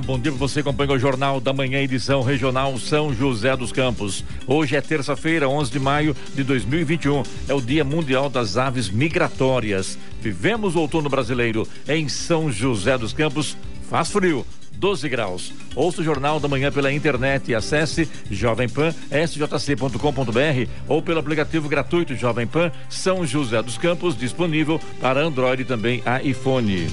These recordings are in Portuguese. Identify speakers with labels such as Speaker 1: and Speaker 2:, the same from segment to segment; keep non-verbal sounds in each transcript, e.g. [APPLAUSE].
Speaker 1: bom dia para você acompanha o Jornal da Manhã, edição regional São José dos Campos. Hoje é terça-feira, 11 de maio de 2021. É o Dia Mundial das Aves Migratórias. Vivemos o outono brasileiro em São José dos Campos. Faz frio. 12 graus. Ouça o Jornal da Manhã pela internet e acesse Jovem Pan, sjc.com.br ou pelo aplicativo gratuito Jovem Pan São José dos Campos, disponível para Android e também iPhone.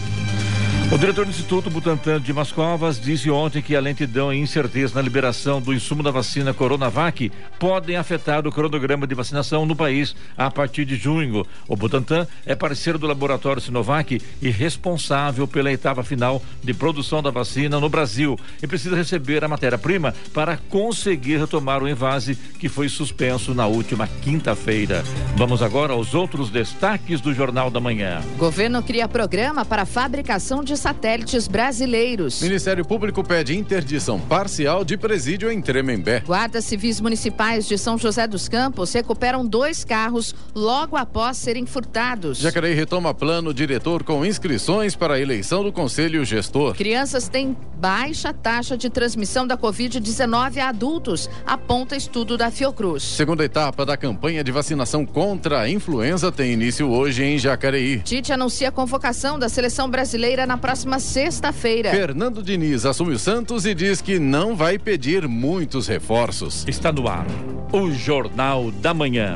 Speaker 1: O diretor do Instituto Butantan de Mascovas disse ontem que a lentidão e incerteza na liberação do insumo da vacina Coronavac podem afetar o cronograma de vacinação no país a partir de junho. O Butantan é parceiro do laboratório Sinovac e responsável pela etapa final de produção da vacina no Brasil e precisa receber a matéria-prima para conseguir retomar o invase que foi suspenso na última quinta-feira. Vamos agora aos outros destaques do Jornal da Manhã.
Speaker 2: Governo cria programa para fabricação de satélites brasileiros.
Speaker 3: Ministério Público pede interdição parcial de presídio em Tremembé.
Speaker 2: Guardas civis municipais de São José dos Campos recuperam dois carros logo após serem furtados.
Speaker 3: Jacareí retoma plano diretor com inscrições para a eleição do Conselho Gestor.
Speaker 2: Crianças têm baixa taxa de transmissão da Covid-19 a adultos, aponta estudo da Fiocruz.
Speaker 3: Segunda etapa da campanha de vacinação contra a influenza tem início hoje em Jacareí.
Speaker 2: Tite anuncia a convocação da seleção brasileira na próxima sexta-feira.
Speaker 3: Fernando Diniz assume o Santos e diz que não vai pedir muitos reforços.
Speaker 1: Está no ar o Jornal da Manhã.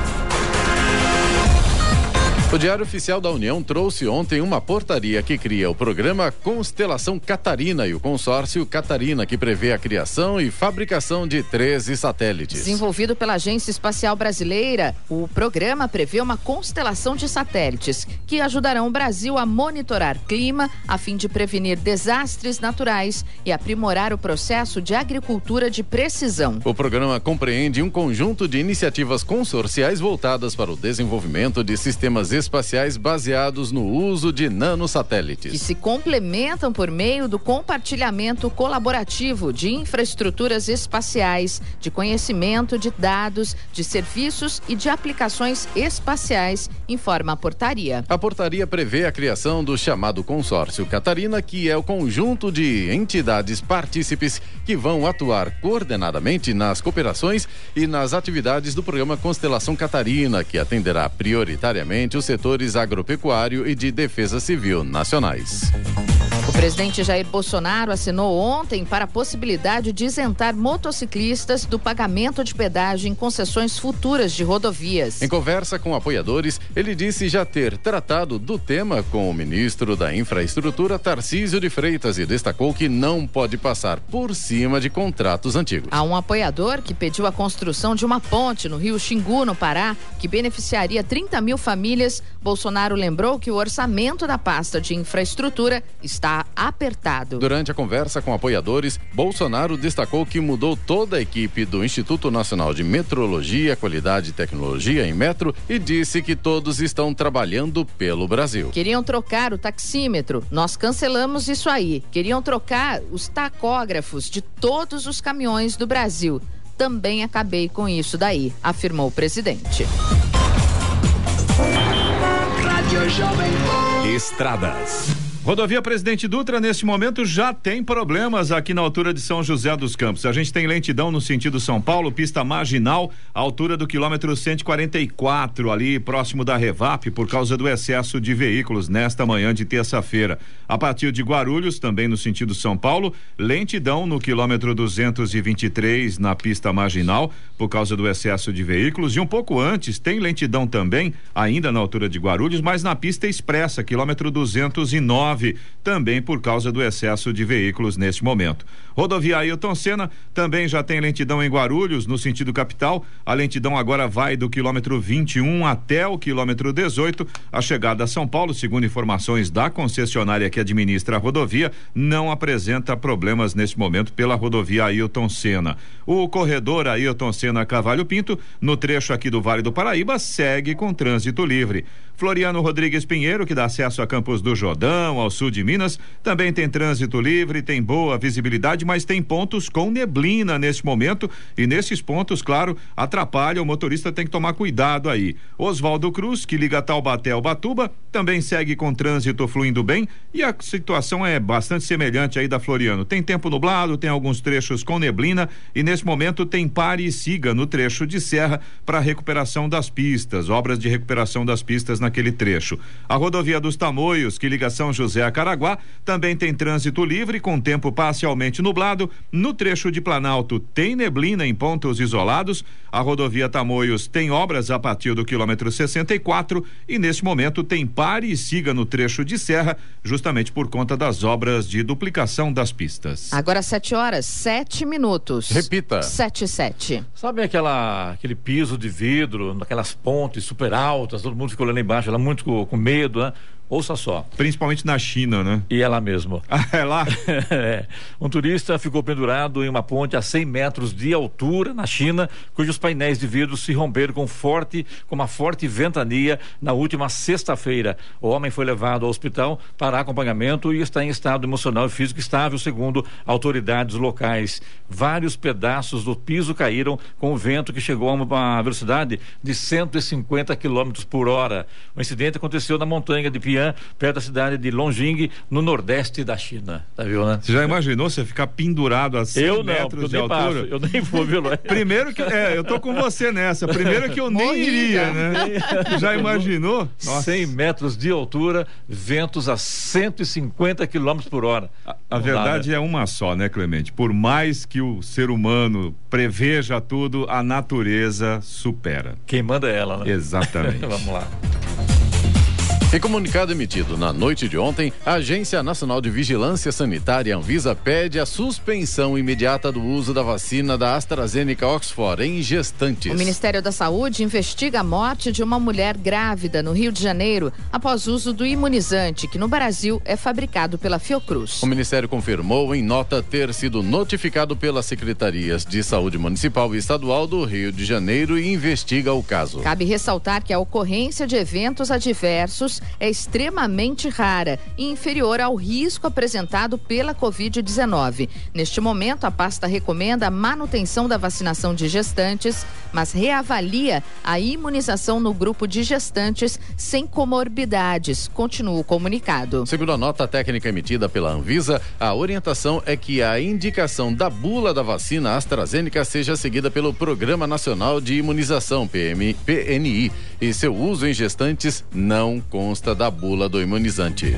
Speaker 3: O Diário Oficial da União trouxe ontem uma portaria que cria o programa Constelação Catarina e o consórcio Catarina, que prevê a criação e fabricação de 13 satélites.
Speaker 2: Desenvolvido pela Agência Espacial Brasileira, o programa prevê uma constelação de satélites que ajudarão o Brasil a monitorar clima a fim de prevenir desastres naturais e aprimorar o processo de agricultura de precisão.
Speaker 3: O programa compreende um conjunto de iniciativas consorciais voltadas para o desenvolvimento de sistemas espaciais baseados no uso de nanosatélites.
Speaker 2: Que se complementam por meio do compartilhamento colaborativo de infraestruturas espaciais, de conhecimento de dados, de serviços e de aplicações espaciais, informa a portaria.
Speaker 3: A portaria prevê a criação do chamado Consórcio Catarina, que é o conjunto de entidades partícipes que vão atuar coordenadamente nas cooperações e nas atividades do programa Constelação Catarina, que atenderá prioritariamente os setores agropecuário e de defesa civil nacionais.
Speaker 2: O presidente Jair Bolsonaro assinou ontem para a possibilidade de isentar motociclistas do pagamento de pedágio em concessões futuras de rodovias.
Speaker 3: Em conversa com apoiadores, ele disse já ter tratado do tema com o ministro da Infraestrutura, Tarcísio de Freitas, e destacou que não pode passar por cima de contratos antigos.
Speaker 2: Há um apoiador que pediu a construção de uma ponte no rio Xingu, no Pará, que beneficiaria 30 mil famílias. Bolsonaro lembrou que o orçamento da pasta de infraestrutura está apertado.
Speaker 3: Durante a conversa com apoiadores, Bolsonaro destacou que mudou toda a equipe do Instituto Nacional de Metrologia, Qualidade e Tecnologia em Metro e disse que todos estão trabalhando pelo Brasil.
Speaker 2: Queriam trocar o taxímetro, nós cancelamos isso aí. Queriam trocar os tacógrafos de todos os caminhões do Brasil. Também acabei com isso daí, afirmou o presidente.
Speaker 4: Estradas. Rodovia Presidente Dutra, neste momento, já tem problemas aqui na altura de São José dos Campos. A gente tem lentidão no sentido São Paulo, pista marginal, altura do quilômetro 144, ali próximo da Revap, por causa do excesso de veículos nesta manhã de terça-feira. A partir de Guarulhos, também no sentido São Paulo, lentidão no quilômetro 223 na pista marginal, por causa do excesso de veículos. E um pouco antes, tem lentidão também, ainda na altura de Guarulhos, mas na pista expressa, quilômetro 209 também por causa do excesso de veículos neste momento. Rodovia Ailton Senna também já tem lentidão em Guarulhos, no sentido capital. A lentidão agora vai do quilômetro 21 até o quilômetro 18. A chegada a São Paulo, segundo informações da concessionária que administra a rodovia, não apresenta problemas neste momento pela rodovia Ailton Senna. O corredor Ailton Senna Cavalho Pinto, no trecho aqui do Vale do Paraíba, segue com trânsito livre. Floriano Rodrigues Pinheiro, que dá acesso a Campos do Jordão, ao sul de Minas, também tem trânsito livre, tem boa visibilidade, mas tem pontos com neblina neste momento. E nesses pontos, claro, atrapalha, o motorista tem que tomar cuidado aí. Oswaldo Cruz, que liga Taubaté ao Batuba, também segue com trânsito fluindo bem. E a situação é bastante semelhante aí da Floriano. Tem tempo nublado, tem alguns trechos com neblina. E nesse momento tem pare e siga no trecho de serra para recuperação das pistas, obras de recuperação das pistas na naquele trecho. A rodovia dos Tamoios, que liga São José a Caraguá, também tem trânsito livre com tempo parcialmente nublado. No trecho de Planalto tem neblina em pontos isolados. A rodovia Tamoios tem obras a partir do quilômetro 64 e neste momento tem pare e siga no trecho de serra, justamente por conta das obras de duplicação das pistas.
Speaker 2: Agora sete horas, sete minutos.
Speaker 3: Repita.
Speaker 2: Sete, sete.
Speaker 1: Sabe aquela, aquele piso de vidro, naquelas pontes super altas, todo mundo ficou olhando embaixo, ela muito com, com medo, né? Ouça só.
Speaker 4: Principalmente na China, né?
Speaker 1: E é lá mesmo. [LAUGHS]
Speaker 4: Ah, é lá? [LAUGHS]
Speaker 1: é. Um turista ficou pendurado em uma ponte a 100 metros de altura na China, cujos painéis de vidro se romperam com forte, com uma forte ventania na última sexta-feira. O homem foi levado ao hospital para acompanhamento e está em estado emocional e físico estável, segundo autoridades locais. Vários pedaços do piso caíram com o vento que chegou a uma velocidade de 150 km por hora. O incidente aconteceu na montanha de Pian perto da cidade de Longjing, no nordeste da China. Tá viu, né?
Speaker 4: Você já imaginou você ficar pendurado a 100
Speaker 1: eu não,
Speaker 4: metros de
Speaker 1: eu
Speaker 4: altura?
Speaker 1: Passo, eu nem vou, viu, [LAUGHS]
Speaker 4: Primeiro que, é, eu tô com você nessa. Primeiro que eu nem iria, né? [LAUGHS] Já imaginou?
Speaker 1: Nossa. 100 metros de altura, ventos a 150 quilômetros por hora.
Speaker 4: A, a verdade dá, né? é uma só, né, Clemente? Por mais que o ser humano preveja tudo, a natureza supera.
Speaker 1: Quem manda é ela, né?
Speaker 4: Exatamente. [LAUGHS]
Speaker 1: Vamos lá.
Speaker 3: Em comunicado emitido na noite de ontem, a Agência Nacional de Vigilância Sanitária Anvisa pede a suspensão imediata do uso da vacina da AstraZeneca Oxford em gestantes.
Speaker 2: O Ministério da Saúde investiga a morte de uma mulher grávida no Rio de Janeiro após uso do imunizante, que no Brasil é fabricado pela Fiocruz.
Speaker 3: O Ministério confirmou em nota ter sido notificado pelas secretarias de saúde municipal e estadual do Rio de Janeiro e investiga o caso.
Speaker 2: Cabe ressaltar que a ocorrência de eventos adversos é extremamente rara e inferior ao risco apresentado pela Covid-19. Neste momento, a pasta recomenda a manutenção da vacinação de gestantes, mas reavalia a imunização no grupo de gestantes sem comorbidades. Continua o comunicado.
Speaker 3: Segundo a nota técnica emitida pela Anvisa, a orientação é que a indicação da bula da vacina AstraZeneca seja seguida pelo Programa Nacional de Imunização, PM, PNI, e seu uso em gestantes não consta da bula do imunizante.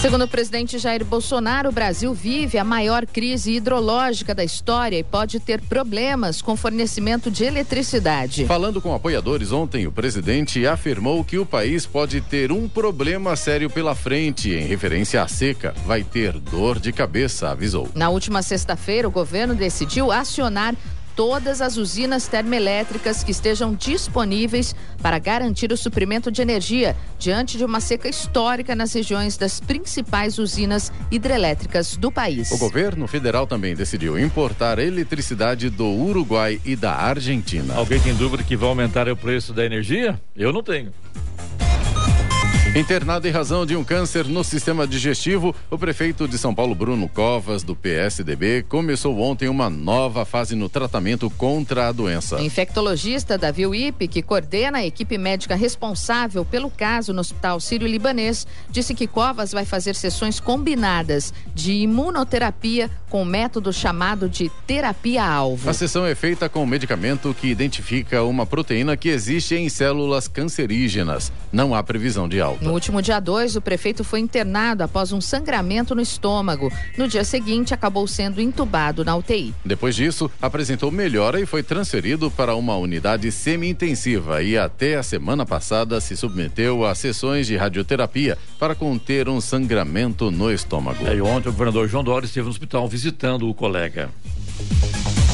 Speaker 2: Segundo o presidente Jair Bolsonaro, o Brasil vive a maior crise hidrológica da história e pode ter problemas com fornecimento de eletricidade.
Speaker 3: Falando com apoiadores ontem, o presidente afirmou que o país pode ter um problema sério pela frente em referência à seca. Vai ter dor de cabeça, avisou.
Speaker 2: Na última sexta-feira, o governo decidiu acionar todas as usinas termoelétricas que estejam disponíveis para garantir o suprimento de energia diante de uma seca histórica nas regiões das principais usinas hidrelétricas do país.
Speaker 3: O governo federal também decidiu importar eletricidade do Uruguai e da Argentina.
Speaker 1: Alguém tem dúvida que vai aumentar o preço da energia? Eu não tenho.
Speaker 3: Internado em razão de um câncer no sistema digestivo, o prefeito de São Paulo, Bruno Covas, do PSDB, começou ontem uma nova fase no tratamento contra a doença.
Speaker 2: O infectologista Davi Wipe, que coordena a equipe médica responsável pelo caso no Hospital Sírio-Libanês, disse que Covas vai fazer sessões combinadas de imunoterapia com o método chamado de terapia-alvo.
Speaker 3: A sessão é feita com um medicamento que identifica uma proteína que existe em células cancerígenas. Não há previsão de alta.
Speaker 2: No último dia 2, o prefeito foi internado após um sangramento no estômago. No dia seguinte, acabou sendo entubado na UTI.
Speaker 3: Depois disso, apresentou melhora e foi transferido para uma unidade semi-intensiva e até a semana passada se submeteu a sessões de radioterapia para conter um sangramento no estômago.
Speaker 1: É, e ontem o governador João Dória esteve no hospital visitando o colega.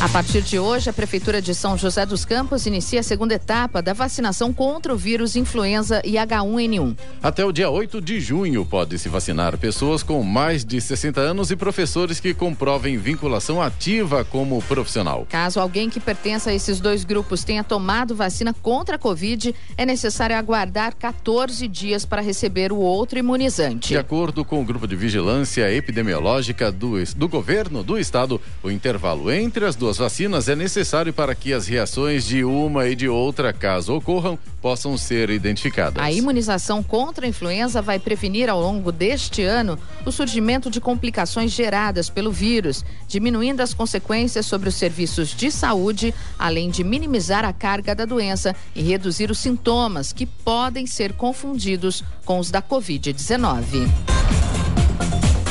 Speaker 2: A partir de hoje, a Prefeitura de São José dos Campos inicia a segunda etapa da vacinação contra o vírus influenza e H1N1.
Speaker 3: Até o dia 8 de junho, pode-se vacinar pessoas com mais de 60 anos e professores que comprovem vinculação ativa como profissional.
Speaker 2: Caso alguém que pertença a esses dois grupos tenha tomado vacina contra a Covid, é necessário aguardar 14 dias para receber o outro imunizante.
Speaker 3: De acordo com o Grupo de Vigilância Epidemiológica do, do Governo do Estado, o intervalo entre as duas duas vacinas é necessário para que as reações de uma e de outra, caso ocorram, possam ser identificadas.
Speaker 2: A imunização contra a influenza vai prevenir ao longo deste ano o surgimento de complicações geradas pelo vírus, diminuindo as consequências sobre os serviços de saúde, além de minimizar a carga da doença e reduzir os sintomas que podem ser confundidos com os da Covid-19.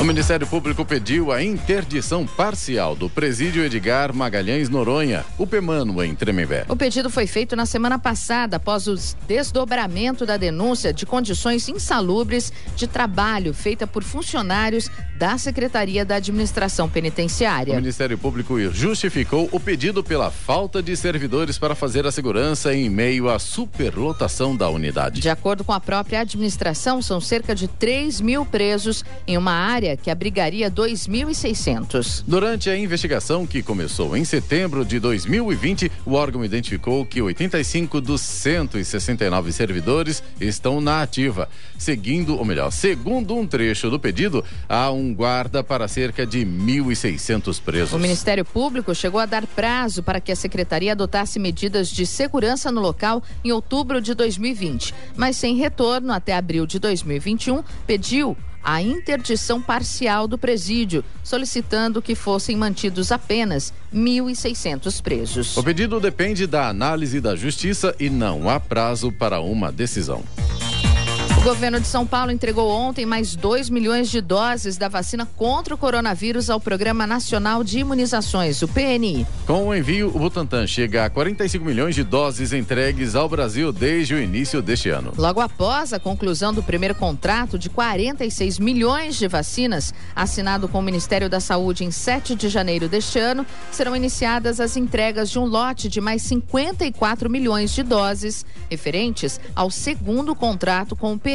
Speaker 3: O Ministério Público pediu a interdição parcial do presídio Edgar Magalhães Noronha, o Pemano, em Tremembé.
Speaker 2: O pedido foi feito na semana passada, após o desdobramento da denúncia de condições insalubres de trabalho feita por funcionários da Secretaria da Administração Penitenciária.
Speaker 3: O Ministério Público justificou o pedido pela falta de servidores para fazer a segurança em meio à superlotação da unidade.
Speaker 2: De acordo com a própria administração, são cerca de 3 mil presos em uma área que abrigaria 2.600.
Speaker 3: Durante a investigação, que começou em setembro de 2020, o órgão identificou que 85 dos 169 servidores estão na ativa. Seguindo, ou melhor, segundo um trecho do pedido, há um guarda para cerca de 1.600 presos.
Speaker 2: O Ministério Público chegou a dar prazo para que a secretaria adotasse medidas de segurança no local em outubro de 2020, mas sem retorno até abril de 2021, pediu a interdição parcial do presídio, solicitando que fossem mantidos apenas 1.600 presos.
Speaker 3: O pedido depende da análise da Justiça e não há prazo para uma decisão.
Speaker 2: O governo de São Paulo entregou ontem mais 2 milhões de doses da vacina contra o coronavírus ao Programa Nacional de Imunizações, o PNI.
Speaker 3: Com o envio, o Butantan chega a 45 milhões de doses entregues ao Brasil desde o início deste ano.
Speaker 2: Logo após a conclusão do primeiro contrato de 46 milhões de vacinas, assinado com o Ministério da Saúde em 7 de janeiro deste ano, serão iniciadas as entregas de um lote de mais 54 milhões de doses, referentes ao segundo contrato com o PNI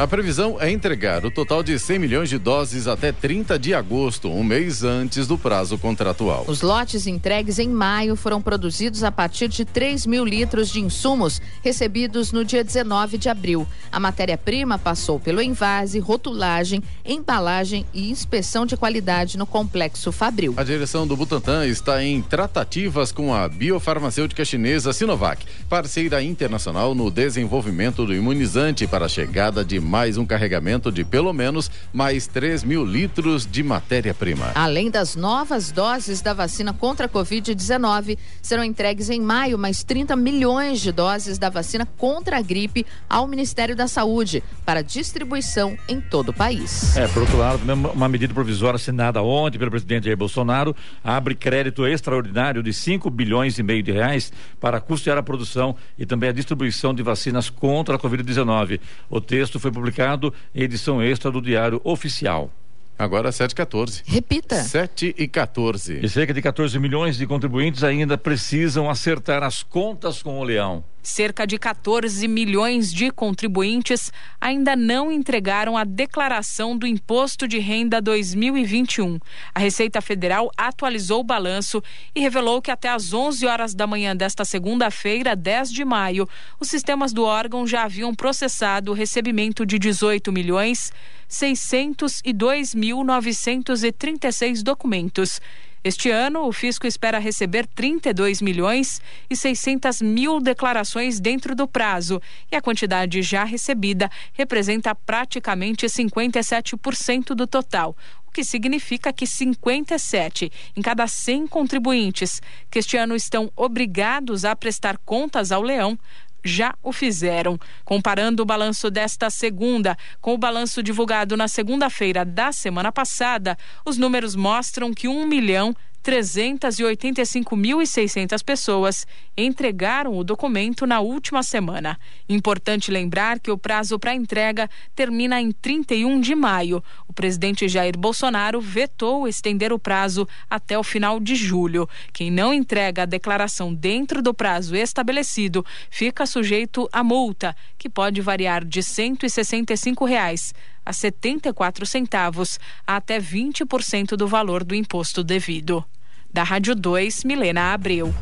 Speaker 3: A previsão é entregar o total de 100 milhões de doses até 30 de agosto, um mês antes do prazo contratual.
Speaker 2: Os lotes entregues em maio foram produzidos a partir de 3 mil litros de insumos recebidos no dia 19 de abril. A matéria-prima passou pelo envase, rotulagem, embalagem e inspeção de qualidade no complexo Fabril.
Speaker 3: A direção do Butantan está em tratativas com a biofarmacêutica chinesa Sinovac, parceira internacional no desenvolvimento do imunizante para a chegada de mais um carregamento de pelo menos mais 3 mil litros de matéria-prima.
Speaker 2: Além das novas doses da vacina contra a Covid-19, serão entregues em maio mais 30 milhões de doses da vacina contra a gripe ao Ministério da Saúde para distribuição em todo o país.
Speaker 1: É, por outro lado, uma medida provisória assinada ontem pelo presidente Jair Bolsonaro abre crédito extraordinário de 5 bilhões e meio de reais para custear a produção e também a distribuição de vacinas contra a Covid-19. O texto foi publicado em edição extra do Diário Oficial.
Speaker 3: Agora 7 e 14.
Speaker 2: Repita.
Speaker 3: 7 e 14.
Speaker 1: E cerca de 14 milhões de contribuintes ainda precisam acertar as contas com o Leão.
Speaker 5: Cerca de 14 milhões de contribuintes ainda não entregaram a declaração do Imposto de Renda 2021. A Receita Federal atualizou o balanço e revelou que até às 11 horas da manhã desta segunda-feira, 10 de maio, os sistemas do órgão já haviam processado o recebimento de 18 milhões 602.936 documentos. Este ano, o fisco espera receber 32 milhões e 600 mil declarações dentro do prazo, e a quantidade já recebida representa praticamente 57% do total, o que significa que 57 em cada 100 contribuintes que este ano estão obrigados a prestar contas ao leão já o fizeram. Comparando o balanço desta segunda com o balanço divulgado na segunda-feira da semana passada, os números mostram que 1 milhão 385.600 pessoas entregaram o documento na última semana. Importante lembrar que o prazo para entrega termina em 31 de maio. O presidente Jair Bolsonaro vetou estender o prazo até o final de julho. Quem não entrega a declaração dentro do prazo estabelecido fica sujeito a multa, que pode variar de 165 reais a 74 centavos até 20% do valor do imposto devido. Da Rádio 2, Milena Abreu.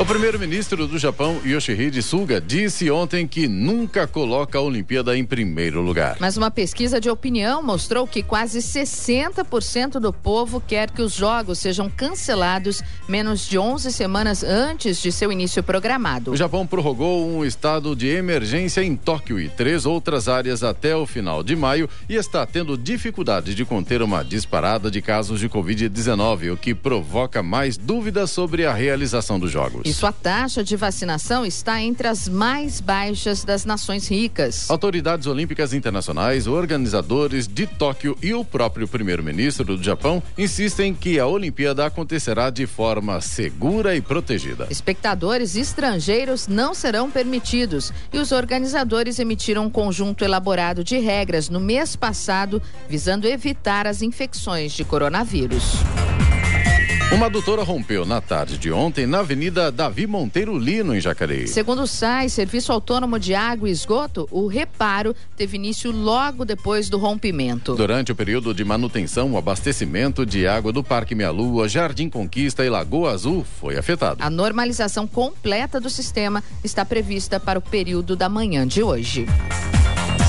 Speaker 3: O primeiro-ministro do Japão, Yoshihide Suga, disse ontem que nunca coloca a Olimpíada em primeiro lugar.
Speaker 2: Mas uma pesquisa de opinião mostrou que quase 60% do povo quer que os jogos sejam cancelados menos de 11 semanas antes de seu início programado.
Speaker 3: O Japão prorrogou um estado de emergência em Tóquio e três outras áreas até o final de maio e está tendo dificuldade de conter uma disparada de casos de Covid-19, o que provoca mais dúvidas sobre a realização dos jogos.
Speaker 2: E sua taxa de vacinação está entre as mais baixas das nações ricas.
Speaker 3: Autoridades olímpicas internacionais, organizadores de Tóquio e o próprio primeiro-ministro do Japão insistem que a Olimpíada acontecerá de forma segura e protegida.
Speaker 2: Espectadores estrangeiros não serão permitidos e os organizadores emitiram um conjunto elaborado de regras no mês passado visando evitar as infecções de coronavírus.
Speaker 3: Uma adutora rompeu na tarde de ontem na Avenida Davi Monteiro Lino, em Jacareí.
Speaker 2: Segundo o SAI, Serviço Autônomo de Água e Esgoto, o reparo teve início logo depois do rompimento.
Speaker 3: Durante o período de manutenção, o abastecimento de água do Parque Meia Lua, Jardim Conquista e Lagoa Azul foi afetado.
Speaker 2: A normalização completa do sistema está prevista para o período da manhã de hoje.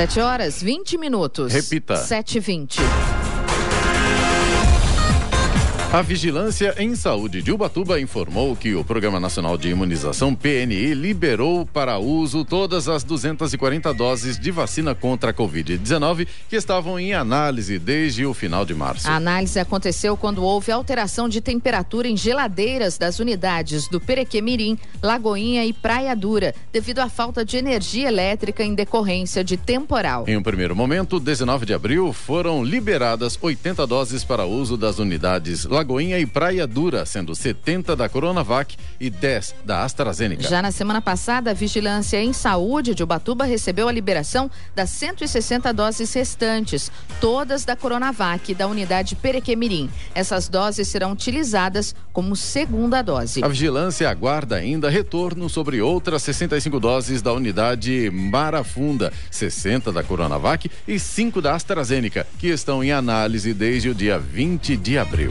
Speaker 2: Sete horas, 20 minutos.
Speaker 3: Repita.
Speaker 2: Sete e vinte.
Speaker 3: A Vigilância em Saúde de Ubatuba informou que o Programa Nacional de Imunização PNI liberou para uso todas as 240 doses de vacina contra a Covid-19 que estavam em análise desde o final de março.
Speaker 2: A análise aconteceu quando houve alteração de temperatura em geladeiras das unidades do Perequemirim, Lagoinha e Praia Dura, devido à falta de energia elétrica em decorrência de temporal.
Speaker 3: Em um primeiro momento, 19 de abril, foram liberadas 80 doses para uso das unidades Lagoinha e Praia Dura, sendo 70 da Coronavac e 10 da AstraZeneca.
Speaker 2: Já na semana passada, a Vigilância em Saúde de Ubatuba recebeu a liberação das 160 doses restantes, todas da Coronavac da unidade Perequemirim. Essas doses serão utilizadas como segunda dose.
Speaker 3: A vigilância aguarda ainda retorno sobre outras 65 doses da unidade Marafunda, 60 da Coronavac e 5 da AstraZeneca, que estão em análise desde o dia 20 de abril.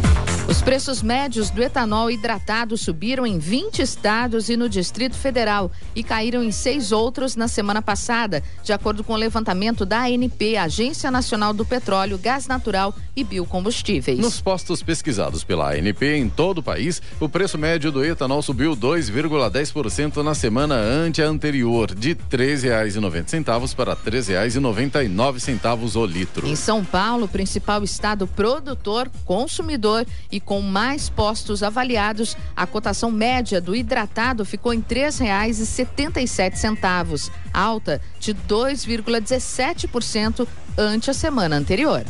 Speaker 2: Os Os preços médios do etanol hidratado subiram em 20 estados e no Distrito Federal e caíram em seis outros na semana passada, de acordo com o levantamento da ANP, Agência Nacional do Petróleo, Gás Natural e Biocombustíveis.
Speaker 3: Nos postos pesquisados pela ANP em todo o país, o preço médio do etanol subiu 2,10% na semana ante a anterior, de R$ 13,90 para R$ 13,99 o litro.
Speaker 2: Em São Paulo, principal estado produtor, consumidor e com mais postos avaliados, a cotação média do hidratado ficou em R$ 3,77, alta de 2,17% ante a semana anterior.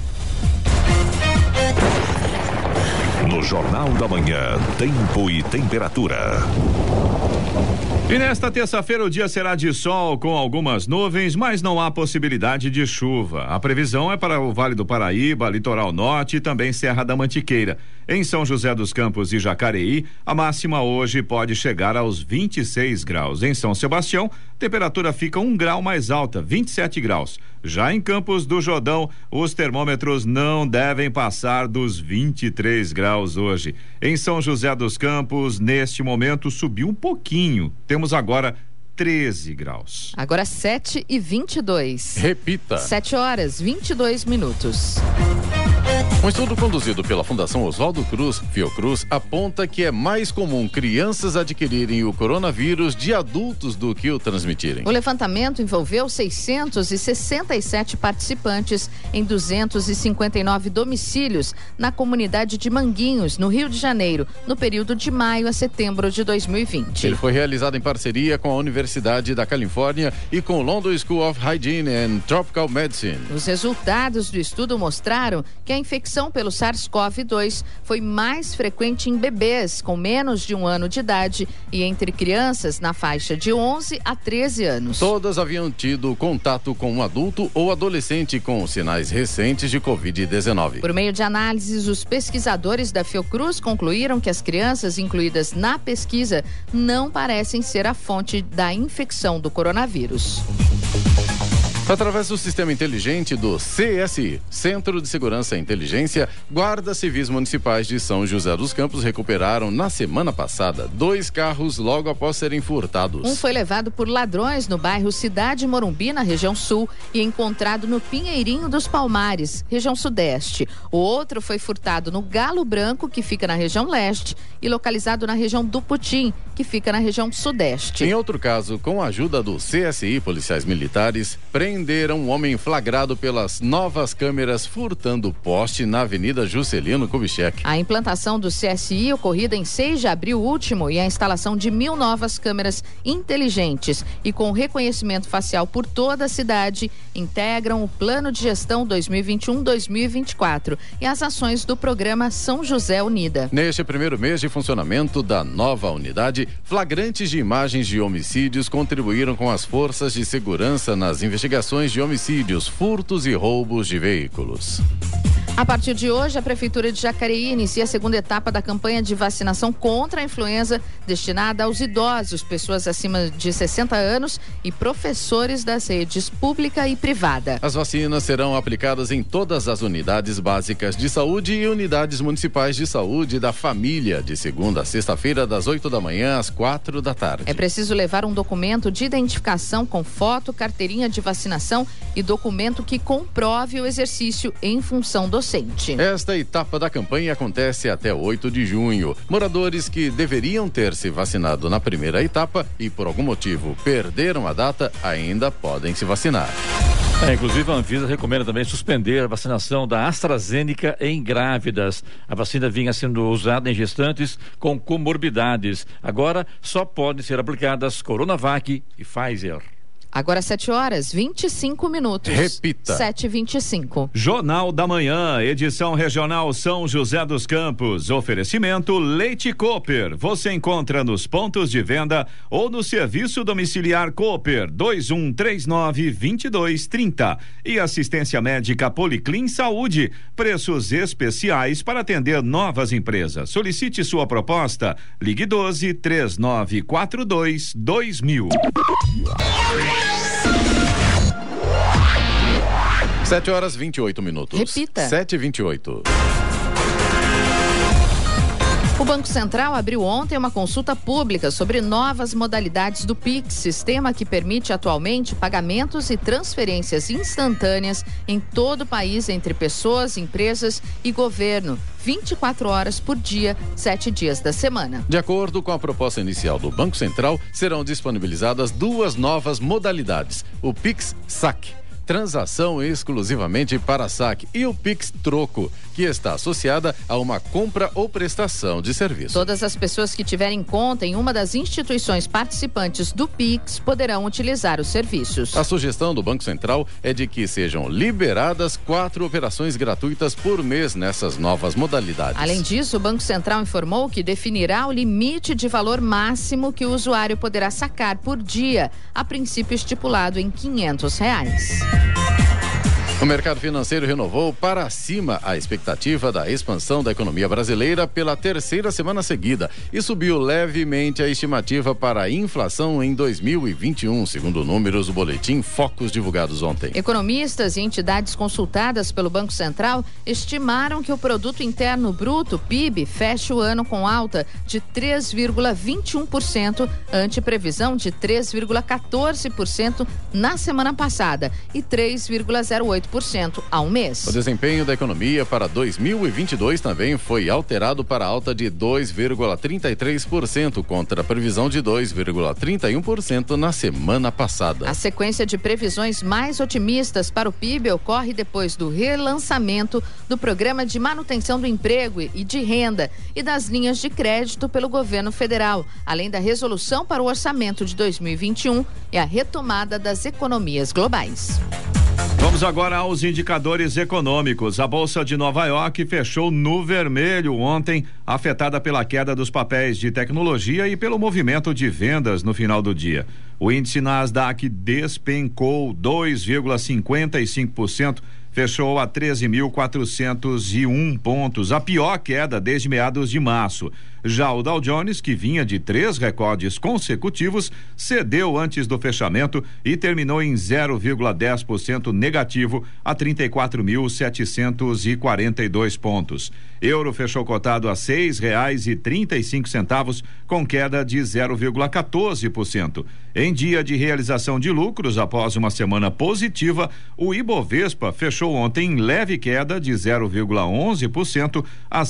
Speaker 6: No Jornal da Manhã, Tempo e Temperatura.
Speaker 4: E nesta terça-feira o dia será de sol com algumas nuvens, mas não há possibilidade de chuva. A previsão é para o Vale do Paraíba, Litoral Norte e também Serra da Mantiqueira. Em São José dos Campos e Jacareí, a máxima hoje pode chegar aos 26 graus. Em São Sebastião, temperatura fica um grau mais alta, 27 graus. Já em Campos do Jordão, os termômetros não devem passar dos 23 graus hoje. Em São José dos Campos, neste momento, subiu um pouquinho. Temos agora 13 graus.
Speaker 2: Agora 7 e 22.
Speaker 3: Repita.
Speaker 2: 7 horas 22 minutos.
Speaker 3: Um estudo conduzido pela Fundação Oswaldo Cruz, Fiocruz, aponta que é mais comum crianças adquirirem o coronavírus de adultos do que o transmitirem.
Speaker 2: O levantamento envolveu 667 participantes em 259 domicílios na comunidade de Manguinhos, no Rio de Janeiro, no período de maio a setembro de 2020.
Speaker 3: Ele foi realizado em parceria com a Universidade da Califórnia e com o London School of Hygiene and Tropical Medicine.
Speaker 2: Os resultados do estudo mostraram que a infecção pelo SARS-CoV-2 foi mais frequente em bebês com menos de um ano de idade e entre crianças na faixa de 11 a 13 anos.
Speaker 3: Todas haviam tido contato com um adulto ou adolescente com sinais recentes de Covid-19.
Speaker 2: Por meio de análises, os pesquisadores da Fiocruz concluíram que as crianças incluídas na pesquisa não parecem ser a fonte da infecção do coronavírus.
Speaker 3: Através do sistema inteligente do CSI, Centro de Segurança e Inteligência, guardas civis municipais de São José dos Campos recuperaram na semana passada dois carros logo após serem furtados.
Speaker 2: Um foi levado por ladrões no bairro Cidade Morumbi, na região sul, e encontrado no Pinheirinho dos Palmares, região sudeste. O outro foi furtado no Galo Branco, que fica na região leste, e localizado na região do Putim, que fica na região sudeste.
Speaker 3: Em outro caso, com a ajuda do CSI, policiais militares prenderam um homem flagrado pelas novas câmeras furtando poste na Avenida Juscelino Kubitschek.
Speaker 2: A implantação do CSI ocorrida em 6 de abril último e a instalação de mil novas câmeras inteligentes e com reconhecimento facial por toda a cidade integram o Plano de Gestão 2021-2024 e as ações do programa São José Unida.
Speaker 3: Neste primeiro mês de funcionamento da nova unidade, flagrantes de imagens de homicídios contribuíram com as forças de segurança nas investigações de homicídios, furtos e roubos de veículos.
Speaker 2: A partir de hoje, a Prefeitura de Jacareí inicia a segunda etapa da campanha de vacinação contra a influenza destinada aos idosos, pessoas acima de 60 anos e professores das redes pública e privada.
Speaker 3: As vacinas serão aplicadas em todas as unidades básicas de saúde e unidades municipais de saúde da família, de segunda a sexta-feira, das 8 da manhã às quatro da tarde.
Speaker 2: É preciso levar um documento de identificação com foto, carteirinha de vacinação e documento que comprove o exercício em função docente.
Speaker 3: Esta etapa da campanha acontece até 8 de junho. Moradores que deveriam ter se vacinado na primeira etapa e por algum motivo perderam a data ainda podem se vacinar.
Speaker 1: É, inclusive a Anvisa recomenda também suspender a vacinação da AstraZeneca em grávidas. A vacina vinha sendo usada em gestantes com comorbidades. Agora só podem ser aplicadas Coronavac e Pfizer.
Speaker 2: Agora 7 horas 25 minutos.
Speaker 3: Repita.
Speaker 2: 7 25
Speaker 4: Jornal da Manhã, edição regional São José dos Campos. Oferecimento Leite Cooper. Você encontra nos pontos de venda ou no serviço domiciliar Cooper 2139 2230. E assistência médica Policlin Saúde. Preços especiais para atender novas empresas. Solicite sua proposta. Ligue 12 3942 2000.
Speaker 3: Sete horas 28 minutos.
Speaker 2: Repita.
Speaker 3: Sete e vinte e oito.
Speaker 2: O Banco Central abriu ontem uma consulta pública sobre novas modalidades do Pix, sistema que permite atualmente pagamentos e transferências instantâneas em todo o país entre pessoas, empresas e governo. 24 horas por dia, sete dias da semana.
Speaker 3: De acordo com a proposta inicial do Banco Central, serão disponibilizadas duas novas modalidades: o Pix Saque transação exclusivamente para saque e o Pix Troco, que está associada a uma compra ou prestação de serviço.
Speaker 2: Todas as pessoas que tiverem conta em uma das instituições participantes do Pix poderão utilizar os serviços.
Speaker 3: A sugestão do Banco Central é de que sejam liberadas quatro operações gratuitas por mês nessas novas modalidades.
Speaker 2: Além disso, o Banco Central informou que definirá o limite de valor máximo que o usuário poderá sacar por dia, a princípio estipulado em 500 reais.
Speaker 3: O mercado financeiro renovou para cima a expectativa da expansão da economia brasileira pela terceira semana seguida e subiu levemente a estimativa para a inflação em 2021, segundo números do boletim Focos divulgados ontem.
Speaker 2: Economistas e entidades consultadas pelo Banco Central estimaram que o produto interno bruto, PIB, fecha o ano com alta de 3,21% ante previsão de 3,14% na semana passada e 3,08 2,5% ao mês.
Speaker 3: O desempenho da economia para 2022 também foi alterado para alta de 2,33% contra a previsão de 2,31% na semana passada.
Speaker 2: A sequência de previsões mais otimistas para o PIB ocorre depois do relançamento do programa de manutenção do emprego e de renda e das linhas de crédito pelo governo federal, além da resolução para o orçamento de 2021 e a retomada das economias globais.
Speaker 4: Vamos agora aos indicadores econômicos. A Bolsa de Nova York fechou no vermelho ontem, afetada pela queda dos papéis de tecnologia e pelo movimento de vendas no final do dia. O índice Nasdaq despencou 2,55% fechou a 13.401 pontos, a pior queda desde meados de março. Já o Dow Jones, que vinha de três recordes consecutivos, cedeu antes do fechamento e terminou em 0,10% negativo a 34.742 pontos. Euro fechou cotado a seis reais e trinta e cinco centavos, com queda de 0,14%. Em dia de realização de lucros após uma semana positiva, o Ibovespa fechou ontem em leve queda de 0,11% a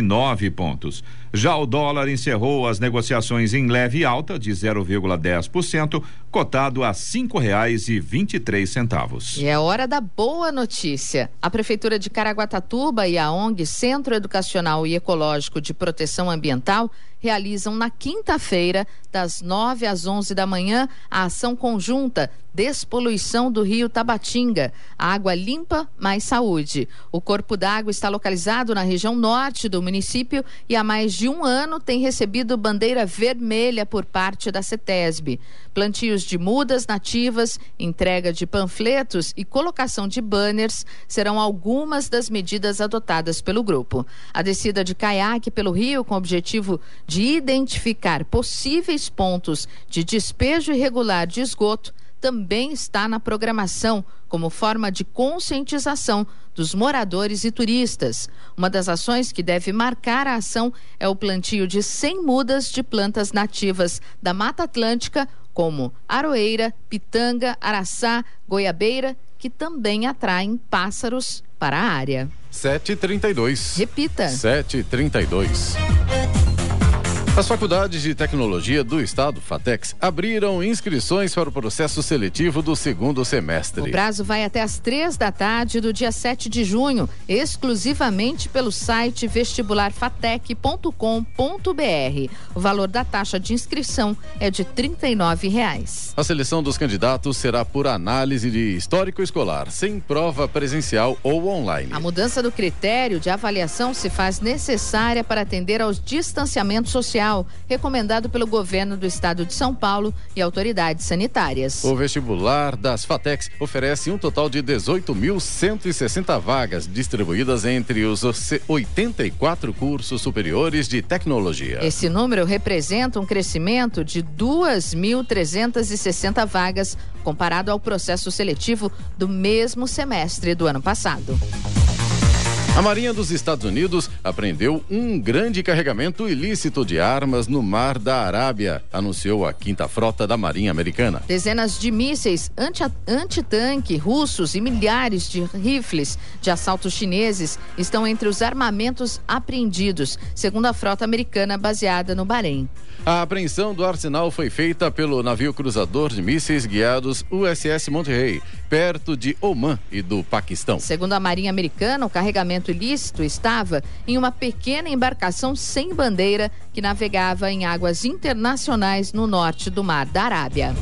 Speaker 4: 121.909 pontos. Já o dólar encerrou as negociações em leve alta de 0,10%, cotado a cinco reais e vinte e três centavos.
Speaker 2: E é hora da boa notícia. A Prefeitura de Caraguatatuba e a ONG Centro Educacional e Ecológico de Proteção Ambiental realizam na quinta-feira, das 9 às 11 da manhã, a ação conjunta Despoluição do Rio Tabatinga. Água limpa, mais saúde. O corpo d'água está localizado na região norte do município e há mais de um ano tem recebido bandeira vermelha por parte da CETESB. Plantios de mudas nativas, entrega de panfletos e colocação de banners serão algumas das medidas adotadas pelo grupo. A descida de caiaque pelo rio com o objetivo de identificar possíveis pontos de despejo irregular de esgoto também está na programação como forma de conscientização dos moradores e turistas. Uma das ações que deve marcar a ação é o plantio de 100 mudas de plantas nativas da Mata Atlântica, como aroeira, pitanga, araçá, goiabeira, que também atraem pássaros para a área.
Speaker 3: 732.
Speaker 2: Repita.
Speaker 3: 732. As faculdades de tecnologia do Estado, FATEX, abriram inscrições para o processo seletivo do segundo semestre.
Speaker 2: O prazo vai até às três da tarde do dia 7 de junho, exclusivamente pelo site vestibularfatec.com.br. O valor da taxa de inscrição é de R$ reais.
Speaker 3: A seleção dos candidatos será por análise de histórico escolar, sem prova presencial ou online.
Speaker 2: A mudança do critério de avaliação se faz necessária para atender aos distanciamentos sociais recomendado pelo governo do estado de São Paulo e autoridades sanitárias.
Speaker 3: O vestibular das FATEX oferece um total de 18.160 vagas distribuídas entre os 84 cursos superiores de tecnologia.
Speaker 2: Esse número representa um crescimento de 2.360 vagas comparado ao processo seletivo do mesmo semestre do ano passado.
Speaker 3: A Marinha dos Estados Unidos apreendeu um grande carregamento ilícito de armas no Mar da Arábia, anunciou a quinta frota da Marinha Americana.
Speaker 2: Dezenas de mísseis anti-tanque russos e milhares de rifles de assalto chineses estão entre os armamentos apreendidos, segundo a frota americana baseada no Bahrein.
Speaker 3: A apreensão do arsenal foi feita pelo navio cruzador de mísseis guiados USS Monterrey, perto de Oman e do Paquistão.
Speaker 2: Segundo a Marinha Americana, o carregamento ilícito estava em uma pequena embarcação sem bandeira que navegava em águas internacionais no norte do Mar da Arábia.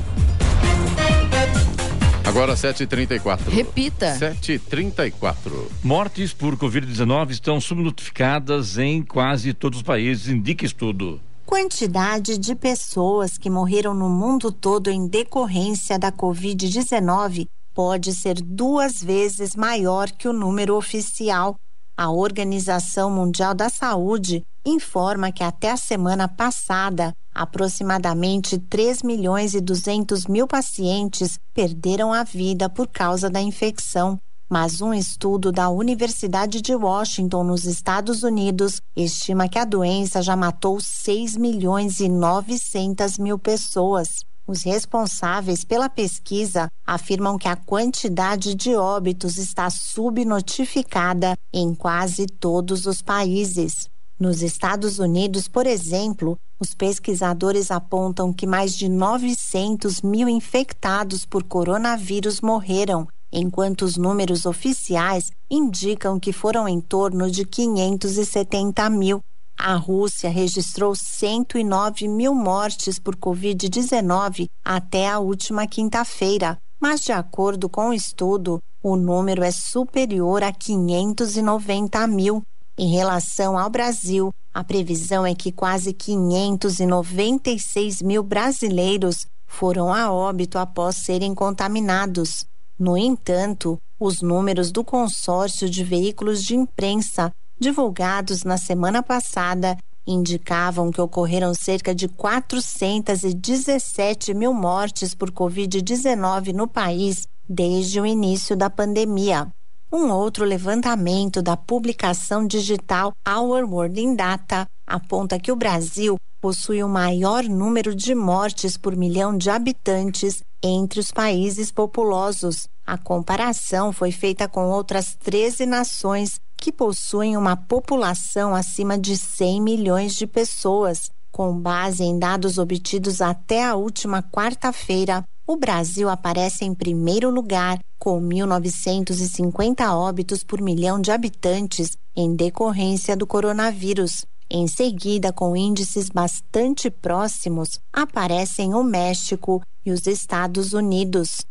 Speaker 3: Agora 7h34.
Speaker 2: Repita.
Speaker 3: 7h34.
Speaker 1: Mortes por Covid-19 estão subnotificadas em quase todos os países, indica estudo
Speaker 7: quantidade de pessoas que morreram no mundo todo em decorrência da Covid-19 pode ser duas vezes maior que o número oficial. A Organização Mundial da Saúde informa que até a semana passada, aproximadamente 3 milhões e 200 mil pacientes perderam a vida por causa da infecção mas um estudo da Universidade de Washington, nos Estados Unidos, estima que a doença já matou 6 milhões e 900 mil pessoas. Os responsáveis pela pesquisa afirmam que a quantidade de óbitos está subnotificada em quase todos os países. Nos Estados Unidos, por exemplo, os pesquisadores apontam que mais de 900 mil infectados por coronavírus morreram enquanto os números oficiais indicam que foram em torno de 570 mil. A Rússia registrou 109 mil mortes por Covid-19 até a última quinta-feira, mas, de acordo com o estudo, o número é superior a 590 mil. Em relação ao Brasil, a previsão é que quase 596 mil brasileiros foram a óbito após serem contaminados. No entanto, os números do consórcio de veículos de imprensa divulgados na semana passada indicavam que ocorreram cerca de 417 mil mortes por Covid-19 no país desde o início da pandemia. Um outro levantamento da publicação digital Our World in Data aponta que o Brasil possui o maior número de mortes por milhão de habitantes entre os países populosos. A comparação foi feita com outras 13 nações que possuem uma população acima de 100 milhões de pessoas. Com base em dados obtidos até a última quarta-feira, o Brasil aparece em primeiro lugar, com 1.950 óbitos por milhão de habitantes em decorrência do coronavírus. Em seguida, com índices bastante próximos, aparecem o México e os Estados Unidos.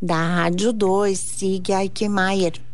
Speaker 7: Da Rádio 2, siga Eichmeier.